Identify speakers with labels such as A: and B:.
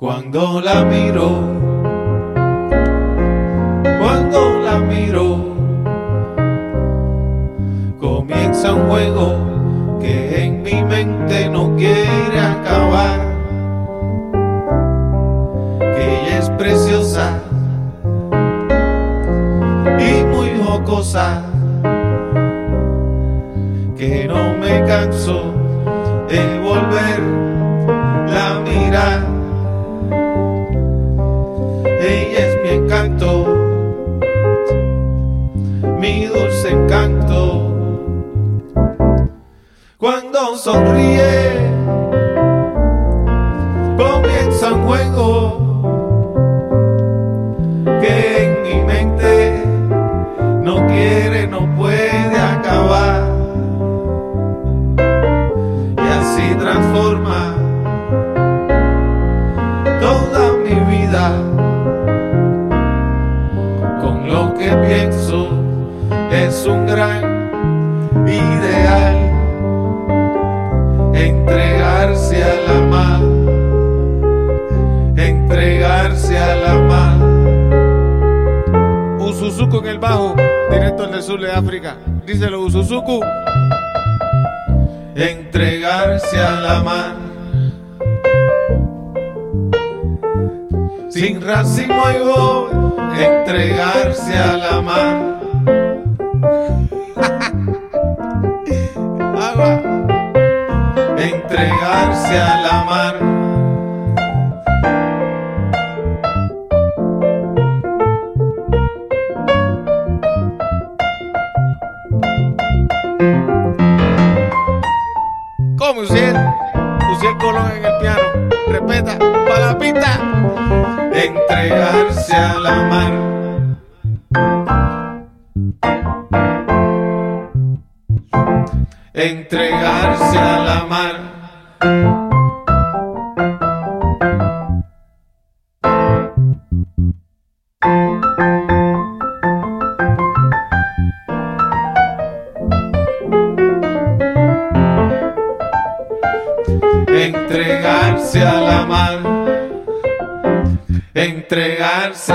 A: la miro, cuando la miro, comienza un juego que en mi mente no quiere acabar. Que ella es preciosa y muy jocosa, que no me canso de volver Ella es mi encanto, mi dulce encanto. Cuando sonríe, comienza un juego que pienso es un gran ideal entregarse a la mar entregarse a la mar
B: Usuzuku en el bajo, directo del sur de África. Díselo, Usuzuku.
A: entregarse a la mar sin racismo y voy entregarse a la mar
B: Agua.
A: entregarse a la mar
B: Come, Uciel. Uciel Colón en el piano. Respeta. Para la pista.
A: entregarse a la mar entregarse a la mar entregarse a la mar entregarse